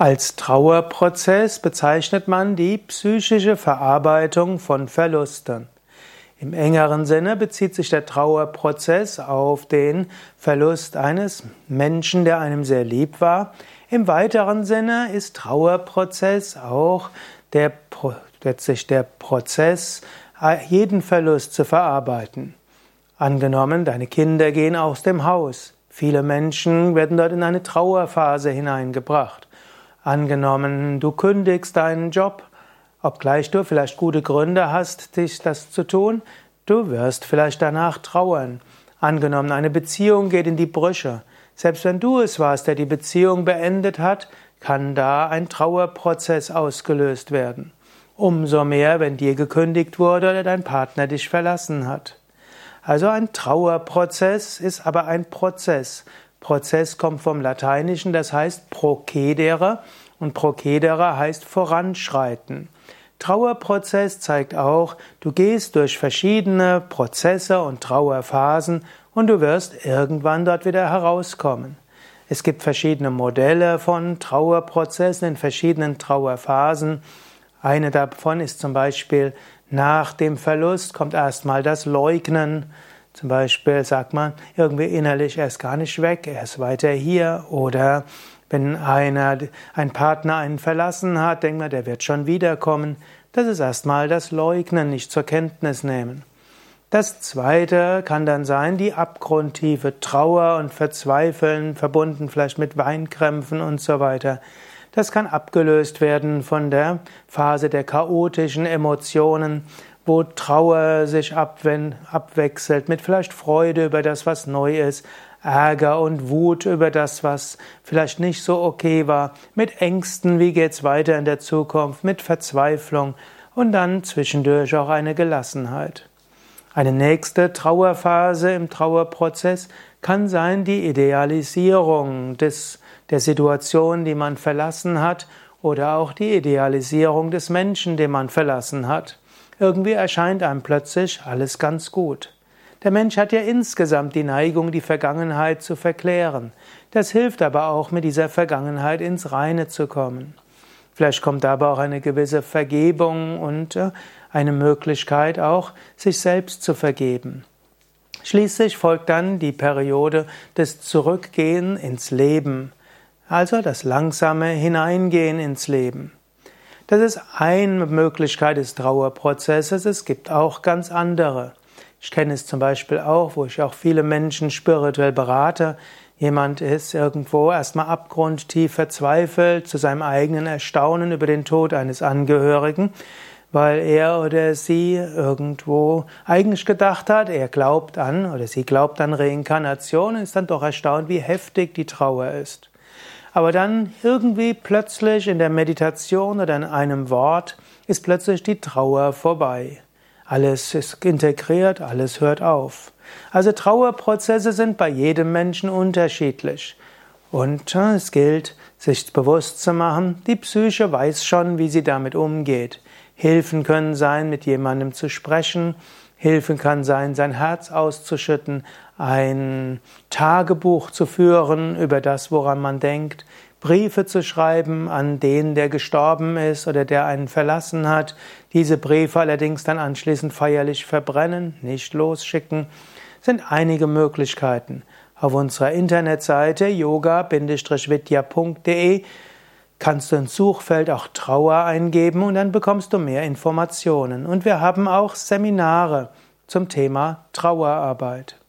Als Trauerprozess bezeichnet man die psychische Verarbeitung von Verlusten. Im engeren Sinne bezieht sich der Trauerprozess auf den Verlust eines Menschen, der einem sehr lieb war. Im weiteren Sinne ist Trauerprozess auch der, letztlich der Prozess, jeden Verlust zu verarbeiten. Angenommen, deine Kinder gehen aus dem Haus. Viele Menschen werden dort in eine Trauerphase hineingebracht. Angenommen, du kündigst deinen Job, obgleich du vielleicht gute Gründe hast, dich das zu tun, du wirst vielleicht danach trauern. Angenommen, eine Beziehung geht in die Brüche. Selbst wenn du es warst, der die Beziehung beendet hat, kann da ein Trauerprozess ausgelöst werden. Umso mehr, wenn dir gekündigt wurde oder dein Partner dich verlassen hat. Also ein Trauerprozess ist aber ein Prozess. Prozess kommt vom Lateinischen, das heißt procedere und procedere heißt voranschreiten. Trauerprozess zeigt auch, du gehst durch verschiedene Prozesse und Trauerphasen und du wirst irgendwann dort wieder herauskommen. Es gibt verschiedene Modelle von Trauerprozessen in verschiedenen Trauerphasen. Eine davon ist zum Beispiel nach dem Verlust kommt erstmal das Leugnen. Zum Beispiel sagt man irgendwie innerlich, er ist gar nicht weg, er ist weiter hier. Oder wenn einer, ein Partner einen verlassen hat, denkt man, der wird schon wiederkommen. Das ist erstmal das Leugnen, nicht zur Kenntnis nehmen. Das zweite kann dann sein, die abgrundtiefe Trauer und Verzweifeln, verbunden vielleicht mit Weinkrämpfen und so weiter. Das kann abgelöst werden von der Phase der chaotischen Emotionen, wo Trauer sich abwechselt mit vielleicht Freude über das, was neu ist, Ärger und Wut über das, was vielleicht nicht so okay war, mit Ängsten, wie geht's weiter in der Zukunft, mit Verzweiflung und dann zwischendurch auch eine Gelassenheit. Eine nächste Trauerphase im Trauerprozess kann sein die Idealisierung des, der Situation, die man verlassen hat, oder auch die Idealisierung des Menschen, den man verlassen hat. Irgendwie erscheint einem plötzlich alles ganz gut. Der Mensch hat ja insgesamt die Neigung, die Vergangenheit zu verklären. Das hilft aber auch, mit dieser Vergangenheit ins Reine zu kommen. Vielleicht kommt aber auch eine gewisse Vergebung und äh, eine Möglichkeit auch, sich selbst zu vergeben. Schließlich folgt dann die Periode des Zurückgehen ins Leben, also das langsame Hineingehen ins Leben. Das ist eine Möglichkeit des Trauerprozesses, es gibt auch ganz andere. Ich kenne es zum Beispiel auch, wo ich auch viele Menschen spirituell berate. Jemand ist irgendwo erstmal abgrundtief verzweifelt zu seinem eigenen Erstaunen über den Tod eines Angehörigen weil er oder sie irgendwo eigentlich gedacht hat, er glaubt an oder sie glaubt an Reinkarnation und ist dann doch erstaunt, wie heftig die Trauer ist. Aber dann irgendwie plötzlich in der Meditation oder in einem Wort ist plötzlich die Trauer vorbei. Alles ist integriert, alles hört auf. Also Trauerprozesse sind bei jedem Menschen unterschiedlich. Und äh, es gilt, sich bewusst zu machen, die Psyche weiß schon, wie sie damit umgeht. Hilfen können sein, mit jemandem zu sprechen. Hilfen kann sein, sein Herz auszuschütten, ein Tagebuch zu führen über das, woran man denkt, Briefe zu schreiben an den, der gestorben ist oder der einen verlassen hat, diese Briefe allerdings dann anschließend feierlich verbrennen, nicht losschicken, sind einige Möglichkeiten. Auf unserer Internetseite yoga-vidya.de kannst du ins Suchfeld auch Trauer eingeben und dann bekommst du mehr Informationen. Und wir haben auch Seminare zum Thema Trauerarbeit.